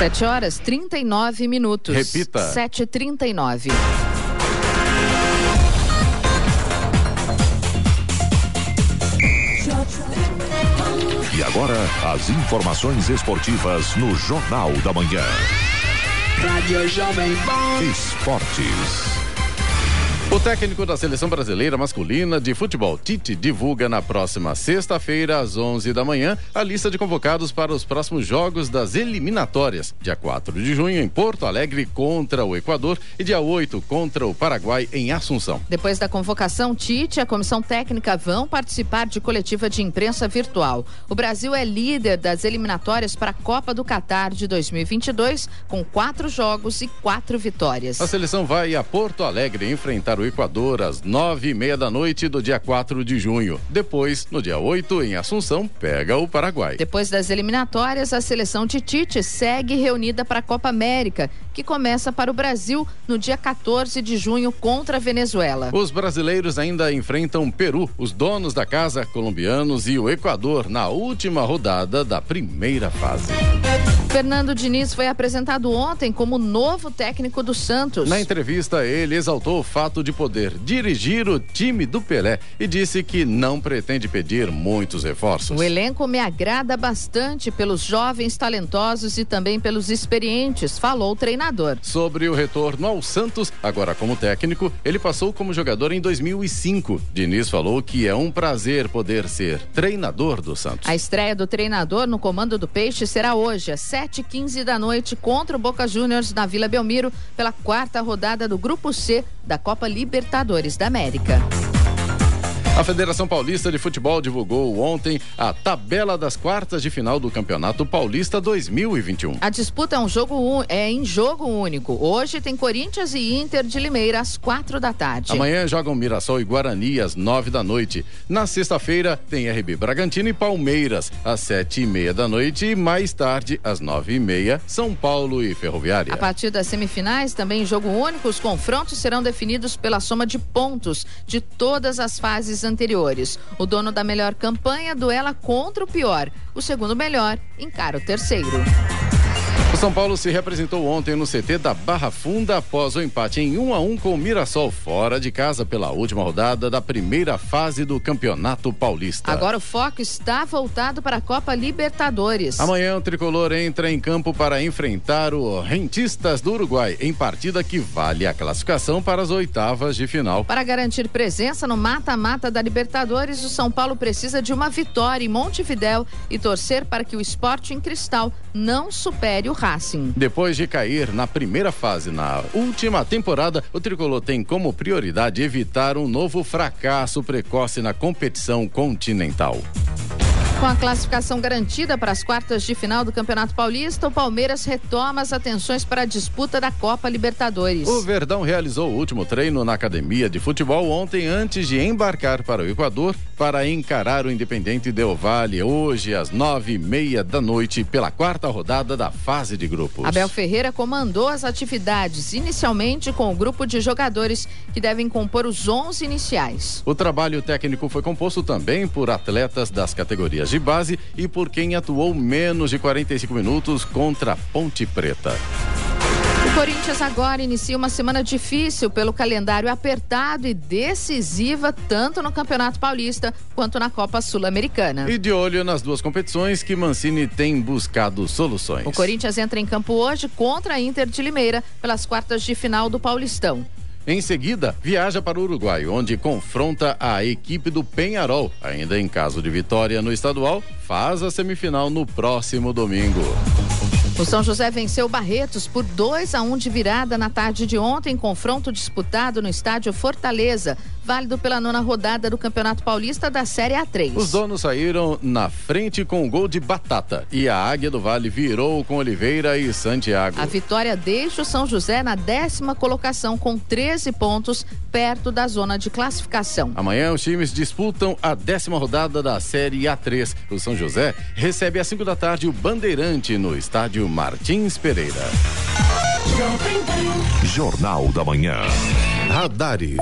Speaker 2: Sete horas trinta e nove minutos.
Speaker 3: Repita.
Speaker 2: Sete trinta e nove.
Speaker 6: E agora, as informações esportivas no Jornal da Manhã.
Speaker 8: Rádio Jovem Pan.
Speaker 6: Esportes.
Speaker 3: O técnico da seleção brasileira masculina de futebol, Tite, divulga na próxima sexta-feira, às 11 da manhã, a lista de convocados para os próximos jogos das eliminatórias. Dia 4 de junho, em Porto Alegre, contra o Equador, e dia 8 contra o Paraguai, em Assunção.
Speaker 2: Depois da convocação, Tite e a comissão técnica vão participar de coletiva de imprensa virtual. O Brasil é líder das eliminatórias para a Copa do Catar de 2022, com quatro jogos e quatro vitórias.
Speaker 3: A seleção vai a Porto Alegre enfrentar o Equador às nove e meia da noite do dia 4 de junho. Depois, no dia 8, em Assunção, pega o Paraguai.
Speaker 2: Depois das eliminatórias, a seleção de Tite segue reunida para a Copa América, que começa para o Brasil no dia 14 de junho contra a Venezuela.
Speaker 3: Os brasileiros ainda enfrentam Peru, os donos da casa colombianos e o Equador na última rodada da primeira fase.
Speaker 2: Fernando Diniz foi apresentado ontem como novo técnico do Santos.
Speaker 3: Na entrevista, ele exaltou o fato de poder dirigir o time do Pelé e disse que não pretende pedir muitos reforços.
Speaker 2: O elenco me agrada bastante pelos jovens talentosos e também pelos experientes, falou o treinador.
Speaker 3: Sobre o retorno ao Santos, agora como técnico, ele passou como jogador em 2005. Diniz falou que é um prazer poder ser treinador do Santos.
Speaker 2: A estreia do treinador no comando do Peixe será hoje, às 7h15 da noite, contra o Boca Juniors na Vila Belmiro, pela quarta rodada do Grupo C da Copa Libertadores da América.
Speaker 3: A Federação Paulista de Futebol divulgou ontem a tabela das quartas de final do Campeonato Paulista 2021.
Speaker 2: A disputa é, um jogo, é em jogo único. Hoje tem Corinthians e Inter de Limeira às quatro da tarde.
Speaker 3: Amanhã jogam Mirassol e Guarani às nove da noite. Na sexta-feira tem RB Bragantino e Palmeiras às sete e meia da noite e mais tarde às nove e meia São Paulo e Ferroviária.
Speaker 2: A partir das semifinais, também em jogo único, os confrontos serão definidos pela soma de pontos de todas as fases anteriores. O dono da melhor campanha duela contra o pior. O segundo melhor encara o terceiro.
Speaker 3: São Paulo se representou ontem no CT da Barra Funda após o empate em 1 a 1 com o Mirassol fora de casa pela última rodada da primeira fase do Campeonato Paulista.
Speaker 2: Agora o foco está voltado para a Copa Libertadores.
Speaker 3: Amanhã o tricolor entra em campo para enfrentar o Rentistas do Uruguai em partida que vale a classificação para as oitavas de final.
Speaker 2: Para garantir presença no mata-mata da Libertadores, o São Paulo precisa de uma vitória em Montevidéu e torcer para que o esporte em cristal não supere o Racing.
Speaker 3: Depois de cair na primeira fase na última temporada, o tricolor tem como prioridade evitar um novo fracasso precoce na competição continental.
Speaker 2: Com a classificação garantida para as quartas de final do Campeonato Paulista, o Palmeiras retoma as atenções para a disputa da Copa Libertadores.
Speaker 3: O Verdão realizou o último treino na academia de futebol ontem antes de embarcar para o Equador para encarar o Independente Del Valle hoje às nove e meia da noite pela quarta rodada da fase de grupos.
Speaker 2: Abel Ferreira comandou as atividades inicialmente com o grupo de jogadores que devem compor os 11 iniciais.
Speaker 3: O trabalho técnico foi composto também por atletas das categorias de base e por quem atuou menos de 45 minutos contra a Ponte Preta.
Speaker 2: O Corinthians agora inicia uma semana difícil pelo calendário apertado e decisiva tanto no Campeonato Paulista quanto na Copa Sul-Americana.
Speaker 3: E de olho nas duas competições que Mancini tem buscado soluções.
Speaker 2: O Corinthians entra em campo hoje contra a Inter de Limeira pelas quartas de final do Paulistão.
Speaker 3: Em seguida, viaja para o Uruguai, onde confronta a equipe do Penharol. Ainda em caso de vitória no estadual, faz a semifinal no próximo domingo.
Speaker 2: O São José venceu Barretos por 2 a 1 de virada na tarde de ontem, confronto disputado no estádio Fortaleza, válido pela nona rodada do Campeonato Paulista da Série A3.
Speaker 3: Os donos saíram na frente com o gol de Batata e a Águia do Vale virou com Oliveira e Santiago.
Speaker 2: A vitória deixa o São José na décima colocação com 13 pontos, perto da zona de classificação.
Speaker 3: Amanhã os times disputam a décima rodada da Série A3. O São José recebe às 5 da tarde o Bandeirante no estádio Martins Pereira.
Speaker 6: Jornal da Manhã.
Speaker 3: Radares.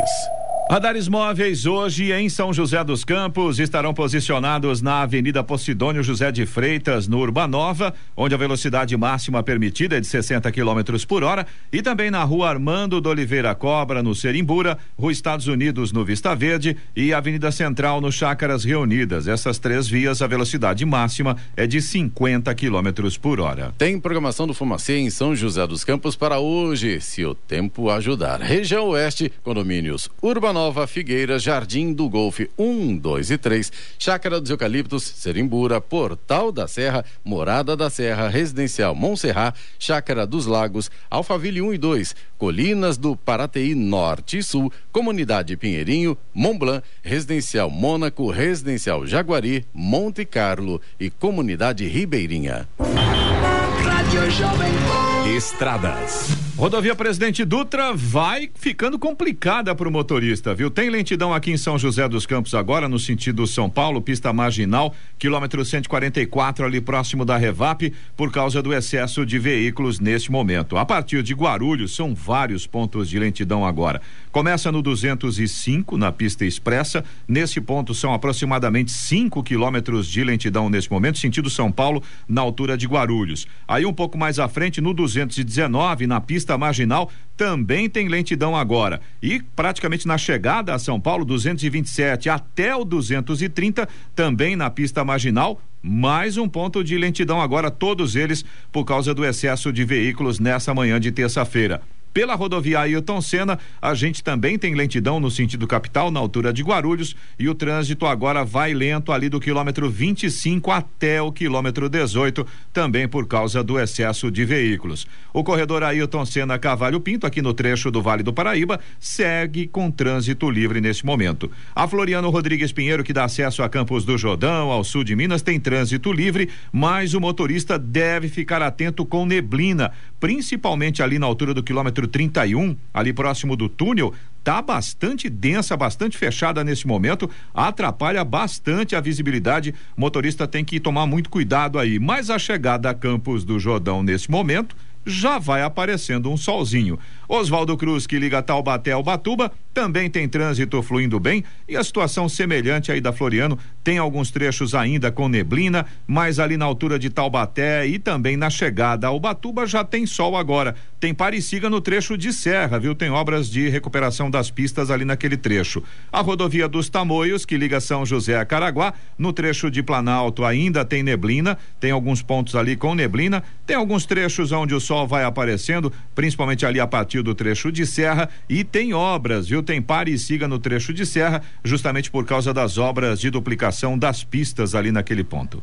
Speaker 4: Radares móveis hoje em São José dos Campos estarão posicionados na Avenida Posidônio José de Freitas, no Urbanova, onde a velocidade máxima permitida é de 60 km por hora, e também na Rua Armando do Oliveira Cobra, no Serimbura, Rua Estados Unidos, no Vista Verde, e Avenida Central, no Chácaras Reunidas. Essas três vias, a velocidade máxima é de 50 km por hora.
Speaker 3: Tem programação do Fumacê em São José dos Campos para hoje, se o tempo ajudar. Região Oeste, condomínios Urbanova. Nova, Figueira, Jardim do Golfe 1, 2 e 3, Chácara dos Eucaliptos, Serimbura, Portal da Serra, Morada da Serra, Residencial Montserrat, Chácara dos Lagos, Alphaville 1 e 2, Colinas do Parateí Norte e Sul, Comunidade Pinheirinho, Montblanc, Residencial Mônaco, Residencial Jaguari, Monte Carlo e Comunidade Ribeirinha.
Speaker 8: Rádio Jovem Pan.
Speaker 6: Estradas.
Speaker 4: Rodovia Presidente Dutra vai ficando complicada para o motorista, viu? Tem lentidão aqui em São José dos Campos agora, no sentido São Paulo, pista marginal, quilômetro 144, ali próximo da Revap, por causa do excesso de veículos neste momento. A partir de Guarulhos, são vários pontos de lentidão agora. Começa no 205, na pista expressa. Nesse ponto são aproximadamente 5 quilômetros de lentidão nesse momento, sentido São Paulo, na altura de Guarulhos. Aí um pouco mais à frente, no 219, na pista marginal, também tem lentidão agora. E praticamente na chegada a São Paulo, 227 até o 230, também na pista marginal, mais um ponto de lentidão agora, todos eles por causa do excesso de veículos nessa manhã de terça-feira. Pela rodovia Ailton Senna, a gente também tem lentidão no sentido capital, na altura de Guarulhos, e o trânsito agora vai lento ali do quilômetro 25 até o quilômetro 18, também por causa do excesso de veículos. O corredor Ailton Senna Cavalho Pinto, aqui no trecho do Vale do Paraíba, segue com trânsito livre neste momento. A Floriano Rodrigues Pinheiro, que dá acesso a Campos do Jordão, ao sul de Minas, tem trânsito livre, mas o motorista deve ficar atento com neblina, principalmente ali na altura do quilômetro 31, ali próximo do túnel, tá bastante densa, bastante fechada nesse momento, atrapalha bastante a visibilidade. O motorista tem que tomar muito cuidado aí. Mas a chegada a Campos do Jordão nesse momento já vai aparecendo um solzinho. Oswaldo Cruz, que liga Taubaté ao Batuba, também tem trânsito fluindo bem e a situação semelhante aí da Floriano. Tem alguns trechos ainda com neblina, mas ali na altura de Taubaté e também na chegada ao Batuba já tem sol agora. Tem Parisiga no trecho de serra, viu? Tem obras de recuperação das pistas ali naquele trecho. A rodovia dos Tamoios, que liga São José a Caraguá, no trecho de Planalto ainda tem neblina, tem alguns pontos ali com neblina, tem alguns trechos onde o sol vai aparecendo, principalmente ali a partir do trecho de serra e tem obras, viu? Tem pare e siga no trecho de serra, justamente por causa das obras de duplicação das pistas ali naquele ponto.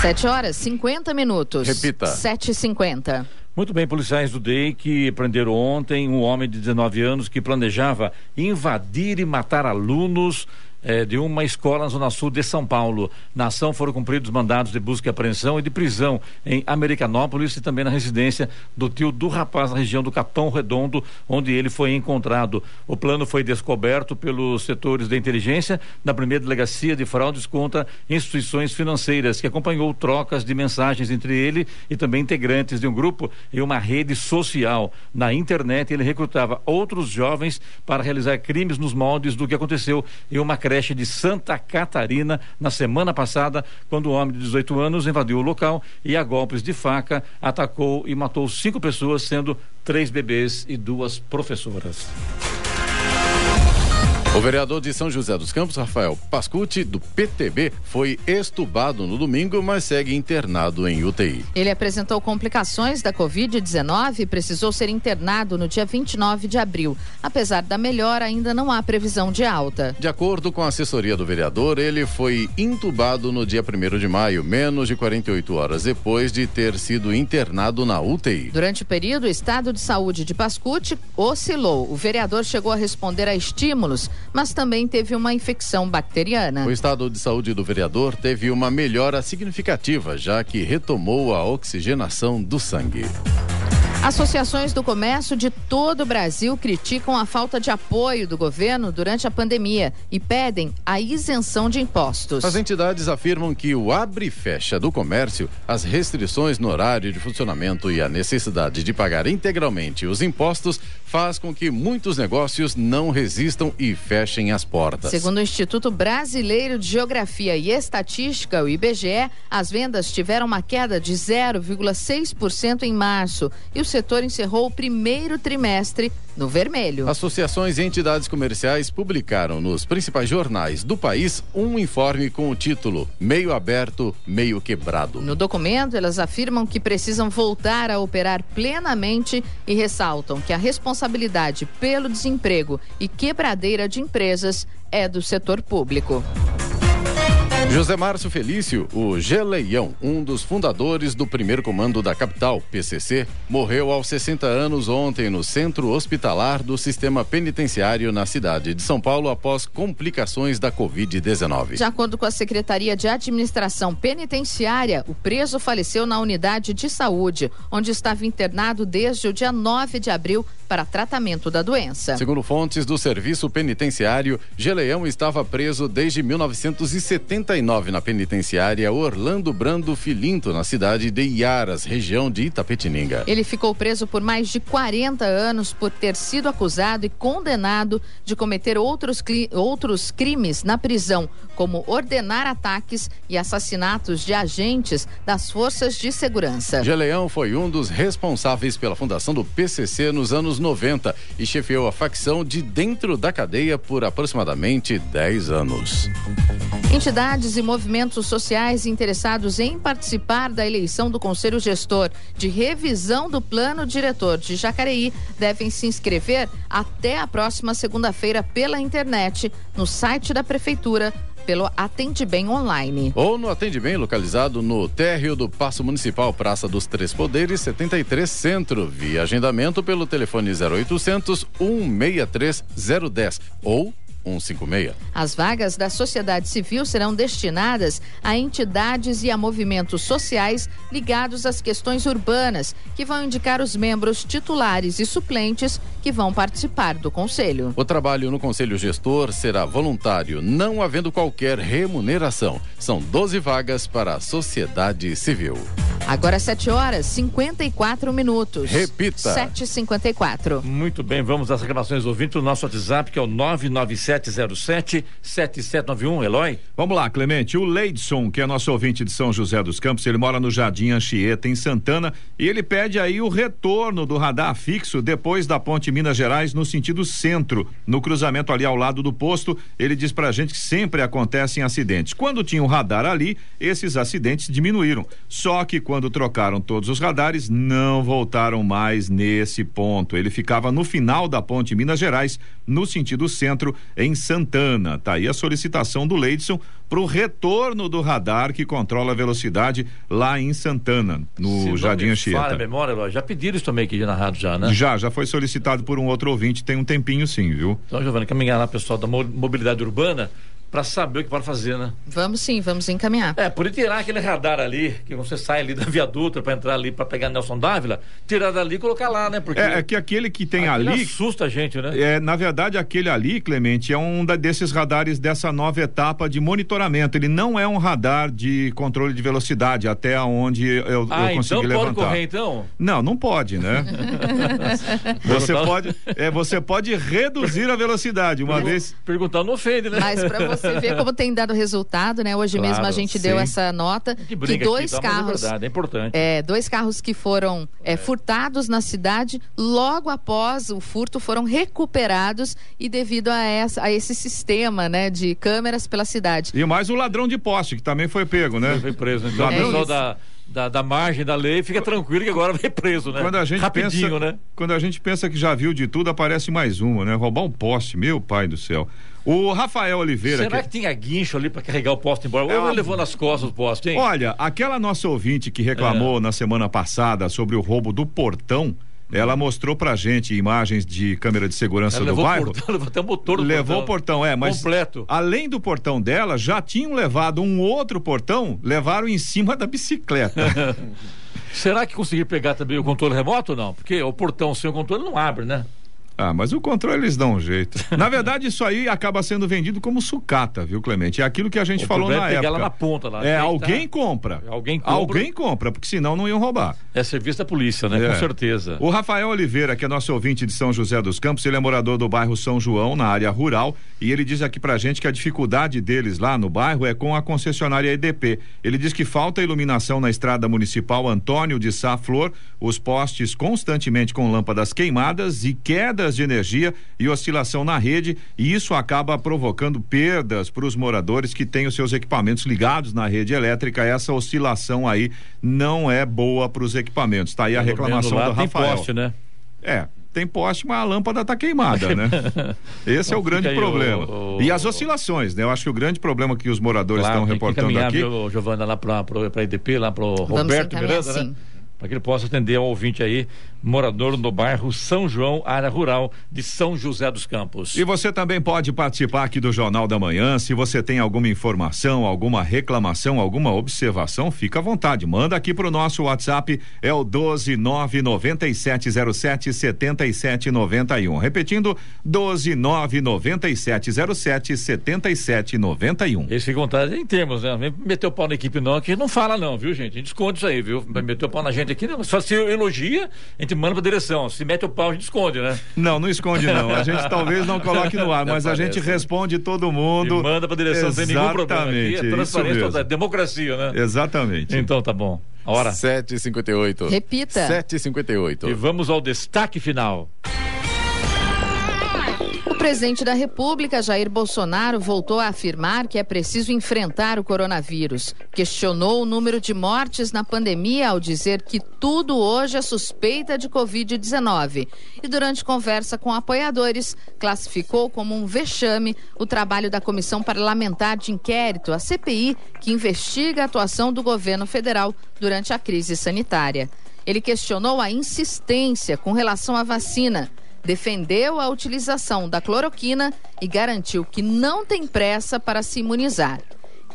Speaker 2: Sete horas, 50 minutos.
Speaker 3: Repita.
Speaker 2: Sete e cinquenta.
Speaker 1: Muito bem, policiais do DEI que prenderam ontem um homem de 19 anos que planejava invadir e matar alunos eh, de uma escola na Zona Sul de São Paulo. Na ação foram cumpridos mandados de busca e apreensão e de prisão em Americanópolis e também na residência do tio do rapaz na região do Capão Redondo, onde ele foi encontrado. O plano foi descoberto pelos setores de inteligência da primeira delegacia de fraudes contra instituições financeiras, que acompanhou trocas de mensagens entre ele e também integrantes de um grupo e uma rede social. Na internet, ele recrutava outros jovens para realizar crimes nos moldes do que aconteceu em uma de Santa Catarina na semana passada, quando um homem de 18 anos invadiu o local e, a golpes de faca, atacou e matou cinco pessoas, sendo três bebês e duas professoras.
Speaker 3: O vereador de São José dos Campos, Rafael Pascucci, do PTB, foi estubado no domingo, mas segue internado em UTI.
Speaker 2: Ele apresentou complicações da Covid-19 e precisou ser internado no dia 29 de abril. Apesar da melhora, ainda não há previsão de alta.
Speaker 3: De acordo com a assessoria do vereador, ele foi intubado no dia 1 de maio, menos de 48 horas depois de ter sido internado na UTI.
Speaker 2: Durante o período, o estado de saúde de Pascucci oscilou. O vereador chegou a responder a estímulos, mas também teve uma infecção bacteriana.
Speaker 3: O estado de saúde do vereador teve uma melhora significativa, já que retomou a oxigenação do sangue.
Speaker 2: Associações do comércio de todo o Brasil criticam a falta de apoio do governo durante a pandemia e pedem a isenção de impostos.
Speaker 3: As entidades afirmam que o abre e fecha do comércio, as restrições no horário de funcionamento e a necessidade de pagar integralmente os impostos faz com que muitos negócios não resistam e fechem as portas.
Speaker 2: Segundo o Instituto Brasileiro de Geografia e Estatística, o IBGE, as vendas tiveram uma queda de 0,6% em março e o setor encerrou o primeiro trimestre no vermelho.
Speaker 3: Associações e entidades comerciais publicaram nos principais jornais do país um informe com o título Meio Aberto, Meio Quebrado.
Speaker 2: No documento, elas afirmam que precisam voltar a operar plenamente e ressaltam que a responsabilidade pelo desemprego e quebradeira de empresas é do setor público.
Speaker 3: José Márcio Felício, o Geleião, um dos fundadores do primeiro comando da capital, PCC, morreu aos 60 anos ontem no centro hospitalar do sistema penitenciário na cidade de São Paulo após complicações da Covid-19.
Speaker 2: De acordo com a Secretaria de Administração Penitenciária, o preso faleceu na unidade de saúde, onde estava internado desde o dia 9 de abril para tratamento da doença.
Speaker 3: Segundo fontes do serviço penitenciário, Geleião estava preso desde 1979 na penitenciária Orlando Brando Filinto, na cidade de Iaras, região de Itapetininga.
Speaker 2: Ele ficou preso por mais de 40 anos por ter sido acusado e condenado de cometer outros, outros crimes na prisão, como ordenar ataques e assassinatos de agentes das forças de segurança.
Speaker 3: Geleão foi um dos responsáveis pela fundação do PCC nos anos 90 e chefiou a facção de dentro da cadeia por aproximadamente 10 anos.
Speaker 2: Entidades e movimentos sociais interessados em participar da eleição do Conselho Gestor de revisão do plano diretor de Jacareí devem se inscrever até a próxima segunda-feira pela internet no site da Prefeitura pelo Atende Bem Online.
Speaker 3: Ou no Atende Bem, localizado no térreo do Paço Municipal, Praça dos Três Poderes, 73 Centro. Via agendamento pelo telefone 0800 163 010 ou 156.
Speaker 2: As vagas da sociedade civil serão destinadas a entidades e a movimentos sociais ligados às questões urbanas, que vão indicar os membros titulares e suplentes que vão participar do conselho.
Speaker 3: O trabalho no conselho gestor será voluntário, não havendo qualquer remuneração. São 12 vagas para a sociedade civil.
Speaker 2: Agora 7 horas 54 minutos.
Speaker 3: Repita.
Speaker 2: 7h54.
Speaker 1: Muito bem, vamos às reclamações ouvintes do nosso WhatsApp, que é o 99707 7791. Eloy?
Speaker 4: Vamos lá, Clemente. O Leidson, que é nosso ouvinte de São José dos Campos, ele mora no Jardim Anchieta, em Santana, e ele pede aí o retorno do radar fixo depois da ponte Minas Gerais, no sentido centro, no cruzamento ali ao lado do posto. Ele diz pra gente que sempre acontecem acidentes. Quando tinha um radar ali, esses acidentes diminuíram. Só que quando trocaram todos os radares, não voltaram mais nesse ponto. Ele ficava no final da ponte Minas Gerais, no sentido centro, em Santana. Tá aí a solicitação do Leidson para o retorno do radar que controla a velocidade lá em Santana, no
Speaker 1: Se
Speaker 4: Jardim Anchieta.
Speaker 1: falha a memória, já pediram isso também aqui na rádio já, né?
Speaker 4: Já, já foi solicitado por um outro ouvinte, tem um tempinho sim, viu?
Speaker 1: Então, Giovana, caminhar lá, pessoal da mo- mobilidade urbana, para saber o que pode fazer, né?
Speaker 2: Vamos sim, vamos encaminhar.
Speaker 1: É, por tirar aquele radar ali, que você sai ali da viaduta para entrar ali para pegar Nelson Dávila, tirar dali e colocar lá, né? Porque
Speaker 4: É, é que aquele que tem
Speaker 1: aquele
Speaker 4: ali,
Speaker 1: assusta a gente, né?
Speaker 4: é, na verdade, aquele ali, Clemente, é um da- desses radares dessa nova etapa de monitoramento. Ele não é um radar de controle de velocidade, até onde eu,
Speaker 1: ah,
Speaker 4: eu consegui
Speaker 1: então pode correr, então?
Speaker 4: Não, não pode, né? [LAUGHS] você pode, é, você pode reduzir a velocidade uma vez.
Speaker 1: Perguntar não ofende, né?
Speaker 2: Mas para você ver como tem dado resultado, né? Hoje
Speaker 1: Claro,
Speaker 2: mesmo a gente deu
Speaker 4: sim.
Speaker 2: essa nota
Speaker 1: Que
Speaker 2: dois
Speaker 1: aqui, é
Speaker 2: carros
Speaker 1: verdade, é importante.
Speaker 2: É, dois carros que foram é, furtados na cidade, logo após o furto foram recuperados e devido a, essa, a esse sistema né, de câmeras pela cidade.
Speaker 4: E mais o ladrão de poste, que também foi pego, né?
Speaker 1: Foi preso. Então,
Speaker 4: É
Speaker 1: o pessoal da, da, da margem da lei fica tranquilo que agora vai preso, né?
Speaker 4: Quando a gente
Speaker 1: Rapidinho,
Speaker 4: pensa,
Speaker 1: né?
Speaker 4: Quando a gente pensa que já viu de tudo, aparece mais uma, né? Roubar um poste, meu pai do céu. O Rafael Oliveira.
Speaker 1: Será
Speaker 4: que-
Speaker 1: que tinha guincho ali para carregar o poste embora?
Speaker 4: É
Speaker 1: Ou
Speaker 4: uma-
Speaker 1: levou nas costas o poste, hein?
Speaker 4: Olha, aquela nossa ouvinte que reclamou
Speaker 1: É.
Speaker 4: na semana passada sobre o roubo do portão, ela mostrou pra gente imagens de câmera de segurança
Speaker 1: Ela
Speaker 4: do
Speaker 1: levou
Speaker 4: bairro.
Speaker 1: o portão, [LAUGHS] levou até o motor do
Speaker 4: Levou o
Speaker 1: portão.
Speaker 4: portão, é, mas
Speaker 1: Completo.
Speaker 4: além do portão dela, já tinham levado um outro portão, levaram em cima da bicicleta. [LAUGHS]
Speaker 1: Será que conseguir pegar também o controle remoto ou não? Porque o portão sem o controle não abre, né?
Speaker 4: Ah, mas o controle eles dão um jeito. Na verdade, isso aí acaba sendo vendido como sucata, viu, Clemente? É aquilo que a gente
Speaker 1: O
Speaker 4: falou na
Speaker 1: é pegar
Speaker 4: época.
Speaker 1: lá na ponta, lá.
Speaker 4: É,
Speaker 1: Quem
Speaker 4: alguém
Speaker 1: tá-
Speaker 4: compra.
Speaker 1: Alguém compra.
Speaker 4: Alguém compra, porque senão não iam roubar.
Speaker 1: É serviço da polícia, né?
Speaker 4: É.
Speaker 1: Com certeza.
Speaker 4: O Rafael Oliveira, que é nosso ouvinte de São José dos Campos, ele é morador do bairro São João, na área rural, e ele diz aqui pra gente que a dificuldade deles lá no bairro é com a concessionária EDP. Ele diz que falta iluminação na estrada municipal Antônio de Sá Flor, os postes constantemente com lâmpadas queimadas e quedas de energia e oscilação na rede, e isso acaba provocando perdas para os moradores que têm os seus equipamentos ligados na rede elétrica. Essa oscilação aí não é boa para os equipamentos. Tá aí a reclamação
Speaker 1: lá
Speaker 4: do
Speaker 1: tem
Speaker 4: Rafael.
Speaker 1: poste, né?
Speaker 4: É, tem poste, mas a lâmpada tá queimada, né? [LAUGHS] Esse é o grande problema.
Speaker 1: o- o-
Speaker 4: E as oscilações, né? Eu acho que o grande problema que os moradores
Speaker 1: Claro,
Speaker 4: estão
Speaker 1: tem
Speaker 4: reportando aqui.
Speaker 1: viu, Giovana, lá para a EDP, lá para o Roberto
Speaker 2: sim.
Speaker 1: né? Para que ele possa atender ao ouvinte aí, morador do bairro São João, área rural de São José dos Campos.
Speaker 4: E você também pode participar aqui do Jornal da Manhã. Se você tem alguma informação, alguma reclamação, alguma observação, fica à vontade. Manda aqui pro nosso WhatsApp, é o 1299707 7791. Repetindo, 1299707 7791.
Speaker 1: Esse fica à vontade em termos, né? Vem meter o pau na equipe não, que não fala não, viu, gente? A gente esconde isso aí, viu? Meter o pau na gente aqui, não. Só se elogia, a gente manda pra direção. Se mete o pau, a gente esconde, né?
Speaker 4: Não, não esconde não. A gente talvez não coloque no ar, [LAUGHS] mas a gente
Speaker 3: né?
Speaker 4: responde todo mundo.
Speaker 1: E manda pra direção sem nenhum problema. Aqui
Speaker 4: Exatamente,
Speaker 1: é
Speaker 4: isso
Speaker 1: transparência
Speaker 4: mesmo.
Speaker 1: total, é democracia, né?
Speaker 4: Exatamente.
Speaker 1: Então tá bom. A hora.
Speaker 3: 7h58.
Speaker 2: Repita.
Speaker 3: 7h58.
Speaker 1: E vamos ao destaque final.
Speaker 2: O presidente da República, Jair Bolsonaro, voltou a afirmar que é preciso enfrentar o coronavírus. Questionou o número de mortes na pandemia ao dizer que tudo hoje é suspeita de Covid-19. E durante conversa com apoiadores, classificou como um vexame o trabalho da Comissão Parlamentar de Inquérito, a CPI, que investiga a atuação do governo federal durante a crise sanitária. Ele questionou a insistência com relação à vacina defendeu a utilização da cloroquina e garantiu que não tem pressa para se imunizar.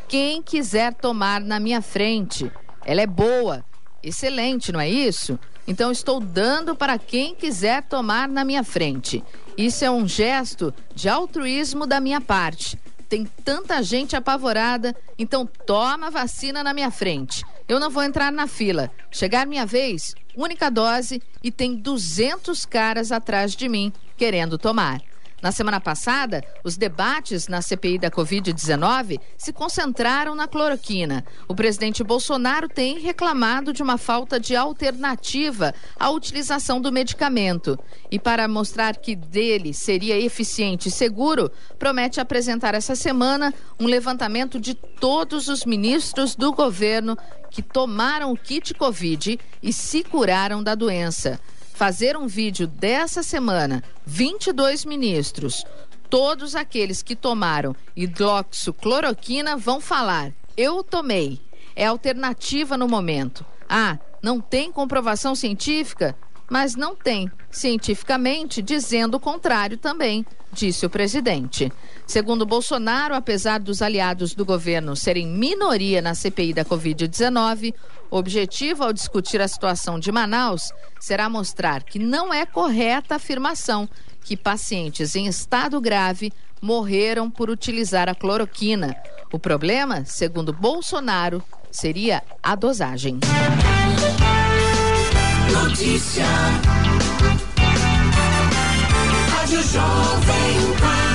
Speaker 2: Quem quiser tomar na minha frente, ela é boa, excelente, não é isso? Então estou dando para quem quiser tomar na minha frente. Isso é um gesto de altruísmo da minha parte. Tem tanta gente apavorada, então toma vacina na minha frente. Eu não vou entrar na fila. Chegar minha vez, única dose e tem 200 caras atrás de mim querendo tomar. Na semana passada, os debates na CPI da Covid-19 se concentraram na cloroquina. O presidente Bolsonaro tem reclamado de uma falta de alternativa à utilização do medicamento. E para mostrar que dele seria eficiente e seguro, promete apresentar essa semana um levantamento de todos os ministros do governo que tomaram o kit Covid e se curaram da doença fazer um vídeo dessa semana, 22 ministros, todos aqueles que tomaram hidroxicloroquina vão falar: eu tomei. É alternativa no momento. Ah, não tem comprovação científica? Mas não tem, cientificamente, dizendo o contrário também, disse o presidente. Segundo Bolsonaro, apesar dos aliados do governo serem minoria na CPI da Covid-19, o objetivo ao discutir a situação de Manaus será mostrar que não é correta a afirmação que pacientes em estado grave morreram por utilizar a cloroquina. O problema, segundo Bolsonaro, seria a dosagem.
Speaker 8: Notícia. Rádio Jovem Pan.